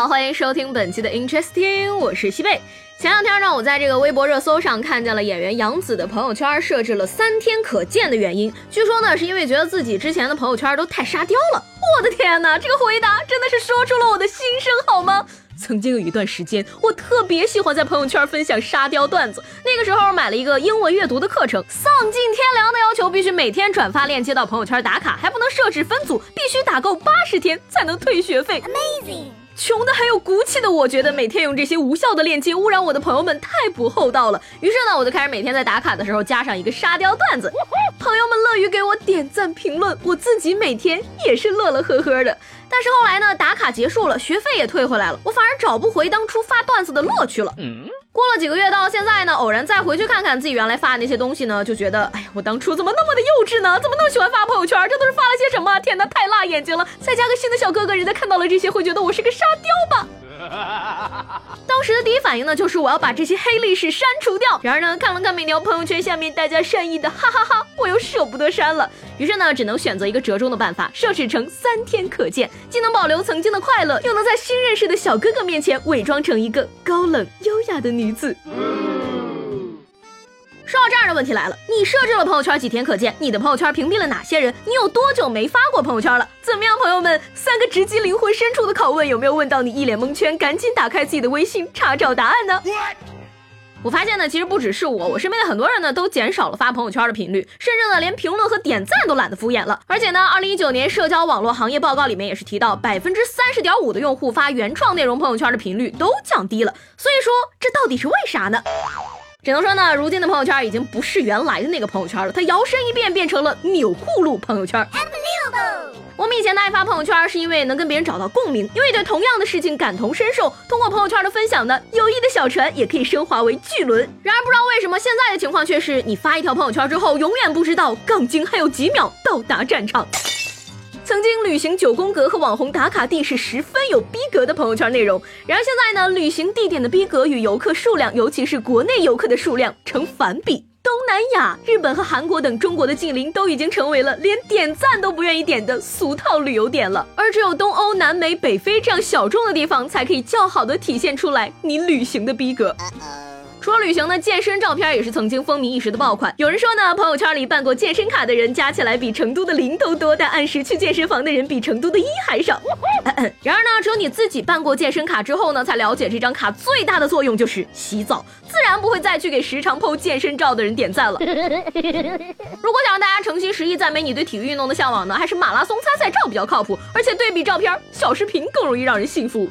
好，欢迎收听本期的 Interesting，我是西贝。前两天呢，我在这个微博热搜上看见了演员杨紫的朋友圈设置了三天可见的原因。据说呢，是因为觉得自己之前的朋友圈都太沙雕了。我的天哪，这个回答真的是说出了我的心声，好吗？曾经有一段时间，我特别喜欢在朋友圈分享沙雕段子。那个时候买了一个英文阅读的课程，丧尽天良的要求，必须每天转发链接到朋友圈打卡，还不能设置分组，必须打够八十天才能退学费。Amazing。穷的还有骨气的，我觉得每天用这些无效的链接污染我的朋友们太不厚道了。于是呢，我就开始每天在打卡的时候加上一个沙雕段子，朋友们乐于给我点赞评论，我自己每天也是乐乐呵呵的。但是后来呢，打卡结束了，学费也退回来了，我反而找不回当初发段子的乐趣了。过了几个月，到现在呢，偶然再回去看看自己原来发的那些东西呢，就觉得，哎呀，我当初怎么那么的幼稚呢？怎么那么喜欢发朋友圈？这都是发了些什么？天哪，太辣眼睛了！再加个新的小哥哥，人家看到了这些会觉得我是个沙雕吧？当时的第一反应呢，就是我要把这些黑历史删除掉。然而呢，看了看每条朋友圈下面大家善意的哈哈哈，我又舍不得删了。于是呢，只能选择一个折中的办法，设置成三天可见，既能保留曾经的快乐，又能在新认识的小哥哥面前伪装成一个高冷优雅的女子。说到这儿的问题来了，你设置了朋友圈几天可见？你的朋友圈屏蔽了哪些人？你有多久没发过朋友圈了？怎么样，朋友们？三个直击灵魂深处的拷问有没有问到你一脸蒙圈？赶紧打开自己的微信查找答案呢？我发现呢，其实不只是我，我身边的很多人呢都减少了发朋友圈的频率，甚至呢连评论和点赞都懒得敷衍了。而且呢，二零一九年社交网络行业报告里面也是提到，百分之三十点五的用户发原创内容朋友圈的频率都降低了。所以说，这到底是为啥呢？只能说呢，如今的朋友圈已经不是原来的那个朋友圈了，它摇身一变变成了钮祜禄朋友圈。我们以前的爱发朋友圈，是因为能跟别人找到共鸣，因为对同样的事情感同身受。通过朋友圈的分享呢，友谊的小船也可以升华为巨轮。然而不知道为什么，现在的情况却是，你发一条朋友圈之后，永远不知道杠精还有几秒到达战场。曾经旅行九宫格和网红打卡地是十分有逼格的朋友圈内容，然而现在呢，旅行地点的逼格与游客数量，尤其是国内游客的数量成反比。东南亚、日本和韩国等中国的近邻都已经成为了连点赞都不愿意点的俗套旅游点了，而只有东欧、南美、北非这样小众的地方，才可以较好的体现出来你旅行的逼格。除了旅行呢，健身照片也是曾经风靡一时的爆款。有人说呢，朋友圈里办过健身卡的人加起来比成都的零都多，但按时去健身房的人比成都的一还少。然而呢，只有你自己办过健身卡之后呢，才了解这张卡最大的作用就是洗澡，自然不会再去给时常 PO 健身照的人点赞了。如果想让大家诚心实意赞美你对体育运动的向往呢，还是马拉松参赛照比较靠谱，而且对比照片，小视频更容易让人信服。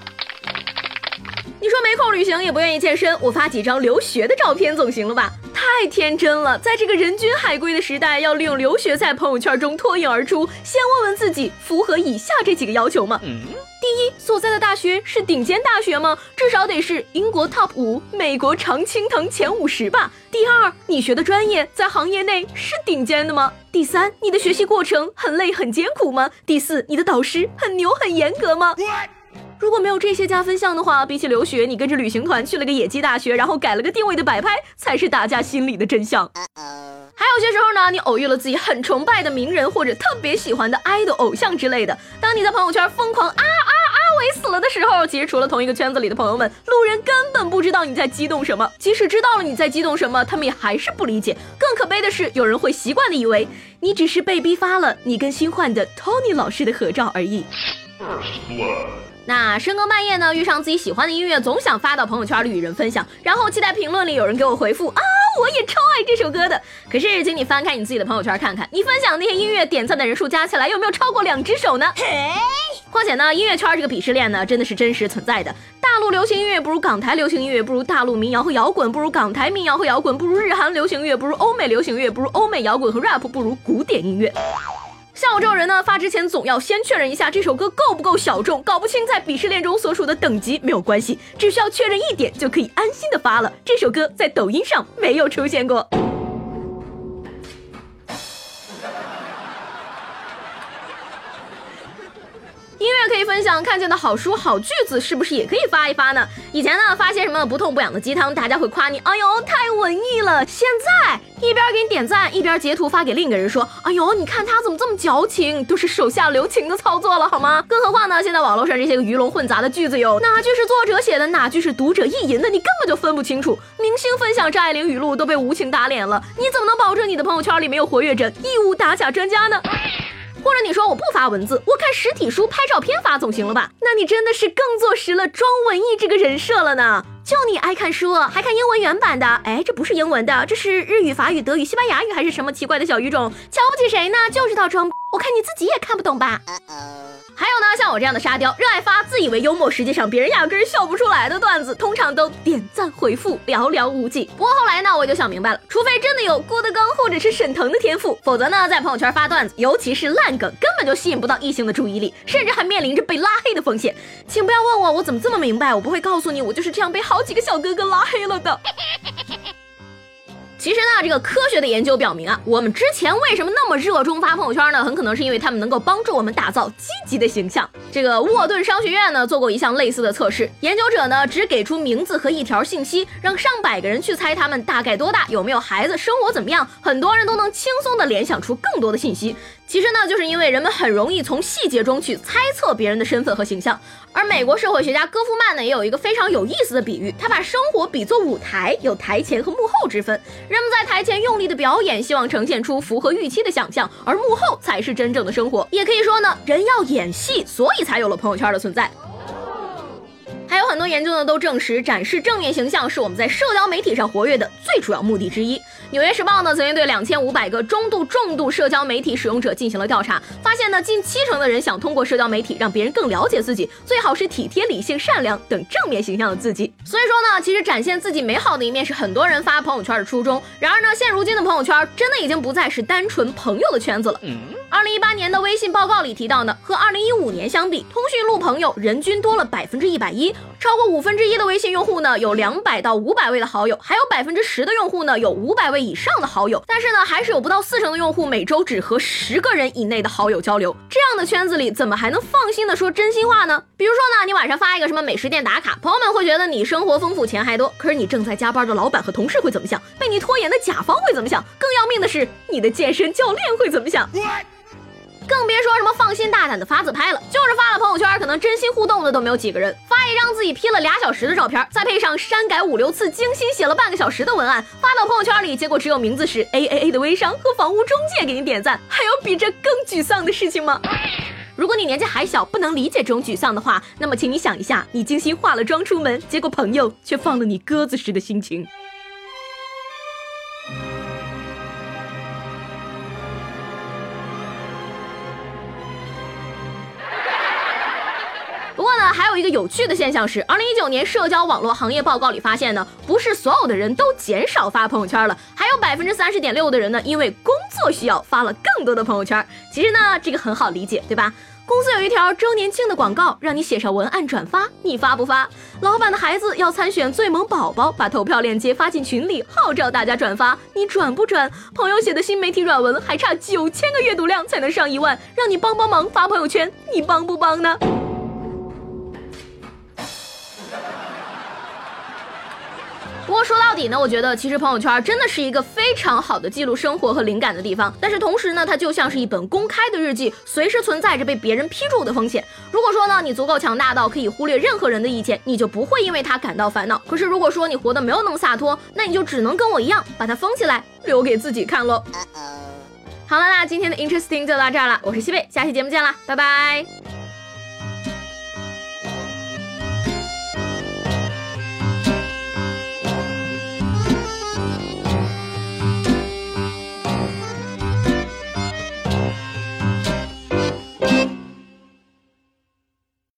你说没空旅行也不愿意健身，我发几张留学的照片总行了吧？太天真了，在这个人均海归的时代，要利用留学在朋友圈中脱颖而出，先问问自己符合以下这几个要求吗？第一，所在的大学是顶尖大学吗？至少得是英国 top 五、美国常青藤前五十吧。第二，你学的专业在行业内是顶尖的吗？第三，你的学习过程很累很艰苦吗？第四，你的导师很牛很严格吗？如果没有这些加分项的话，比起留学，你跟着旅行团去了个野鸡大学，然后改了个定位的摆拍，才是大家心里的真相。还有些时候呢，你偶遇了自己很崇拜的名人或者特别喜欢的 idol 偶像之类的，当你在朋友圈疯狂啊啊啊伟死了的时候，其实除了同一个圈子里的朋友们，路人根本不知道你在激动什么。即使知道了你在激动什么，他们也还是不理解。更可悲的是，有人会习惯的以为你只是被逼发了你跟新换的 Tony 老师的合照而已。那深更半夜呢，遇上自己喜欢的音乐，总想发到朋友圈里与人分享，然后期待评论里有人给我回复啊，我也超爱这首歌的。可是，请你翻开你自己的朋友圈看看，你分享那些音乐点赞的人数加起来有没有超过两只手呢？况且呢，音乐圈这个鄙视链呢，真的是真实存在的。大陆流行音乐不如港台流行音乐，不如大陆民谣和摇滚，不如港台民谣和摇滚，不如日韩流行乐，不如欧美流行乐，不如欧美摇滚和 rap，不如古典音乐。像我这种人呢，发之前总要先确认一下这首歌够不够小众，搞不清在鄙视链中所属的等级没有关系，只需要确认一点就可以安心的发了。这首歌在抖音上没有出现过。分享看见的好书、好句子，是不是也可以发一发呢？以前呢，发些什么不痛不痒的鸡汤，大家会夸你，哎呦，太文艺了。现在一边给你点赞，一边截图发给另一个人说，哎呦，你看他怎么这么矫情，都是手下留情的操作了，好吗？更何况呢，现在网络上这些个鱼龙混杂的句子有哪句是作者写的，哪句是读者意淫的，你根本就分不清楚。明星分享张爱玲语录都被无情打脸了，你怎么能保证你的朋友圈里没有活跃着义务打假专家呢？或者你说我不发文字，我看实体书、拍照片发总行了吧？那你真的是更坐实了装文艺这个人设了呢。就你爱看书，还看英文原版的？哎，这不是英文的，这是日语、法语、德语、西班牙语还是什么奇怪的小语种？瞧不起谁呢？就知道装。我看你自己也看不懂吧。还有呢，像我这样的沙雕，热爱发自以为幽默，实际上别人压根笑不出来的段子，通常都点赞回复寥寥无几。不过后来呢，我就想明白了，除非真的有郭德纲或者是沈腾的天赋，否则呢，在朋友圈发段子，尤其是烂梗，根本就吸引不到异性的注意力，甚至还面临着被拉黑的风险。请不要问我，我怎么这么明白？我不会告诉你，我就是这样被好几个小哥哥拉黑了的。其实呢，这个科学的研究表明啊，我们之前为什么那么热衷发朋友圈呢？很可能是因为他们能够帮助我们打造积极的形象。这个沃顿商学院呢做过一项类似的测试，研究者呢只给出名字和一条信息，让上百个人去猜他们大概多大，有没有孩子，生活怎么样。很多人都能轻松的联想出更多的信息。其实呢，就是因为人们很容易从细节中去猜测别人的身份和形象。而美国社会学家戈夫曼呢，也有一个非常有意思的比喻，他把生活比作舞台，有台前和幕后之分。人们在台前用力的表演，希望呈现出符合预期的想象，而幕后才是真正的生活。也可以说呢，人要演戏，所以才有了朋友圈的存在。还有很多研究呢，都证实展示正面形象是我们在社交媒体上活跃的最主要目的之一。纽约时报呢曾经对两千五百个中度、重度社交媒体使用者进行了调查，发现呢近七成的人想通过社交媒体让别人更了解自己，最好是体贴、理性、善良等正面形象的自己。所以说呢，其实展现自己美好的一面是很多人发朋友圈的初衷。然而呢，现如今的朋友圈真的已经不再是单纯朋友的圈子了。二零一八年的微信报告里提到呢，和二零一五年相比，通讯录朋友人均多了百分之一百一。超过五分之一的微信用户呢，有两百到五百位的好友，还有百分之十的用户呢，有五百位以上的好友。但是呢，还是有不到四成的用户每周只和十个人以内的好友交流。这样的圈子里，怎么还能放心的说真心话呢？比如说呢，你晚上发一个什么美食店打卡，朋友们会觉得你生活丰富，钱还多。可是你正在加班的老板和同事会怎么想？被你拖延的甲方会怎么想？更要命的是，你的健身教练会怎么想？更别说什么放心大胆的发自拍了，就是发了朋友圈，可能真心互动的都没有几个人。拍一张自己 P 了俩小时的照片，再配上删改五六次、精心写了半个小时的文案，发到朋友圈里，结果只有名字是 A A A 的微商和房屋中介给你点赞，还有比这更沮丧的事情吗？如果你年纪还小，不能理解这种沮丧的话，那么请你想一下，你精心化了妆出门，结果朋友却放了你鸽子时的心情。有趣的现象是，二零一九年社交网络行业报告里发现呢，不是所有的人都减少发朋友圈了，还有百分之三十点六的人呢，因为工作需要发了更多的朋友圈。其实呢，这个很好理解，对吧？公司有一条周年庆的广告，让你写上文案转发，你发不发？老板的孩子要参选最萌宝宝，把投票链接发进群里，号召大家转发，你转不转？朋友写的新媒体软文还差九千个阅读量才能上一万，让你帮帮忙发朋友圈，你帮不帮呢？过说到底呢，我觉得其实朋友圈真的是一个非常好的记录生活和灵感的地方。但是同时呢，它就像是一本公开的日记，随时存在着被别人批注的风险。如果说呢，你足够强大到可以忽略任何人的意见，你就不会因为它感到烦恼。可是如果说你活得没有那么洒脱，那你就只能跟我一样，把它封起来，留给自己看喽。好了，那今天的 Interesting 就到这儿了，我是西贝，下期节目见啦，拜拜。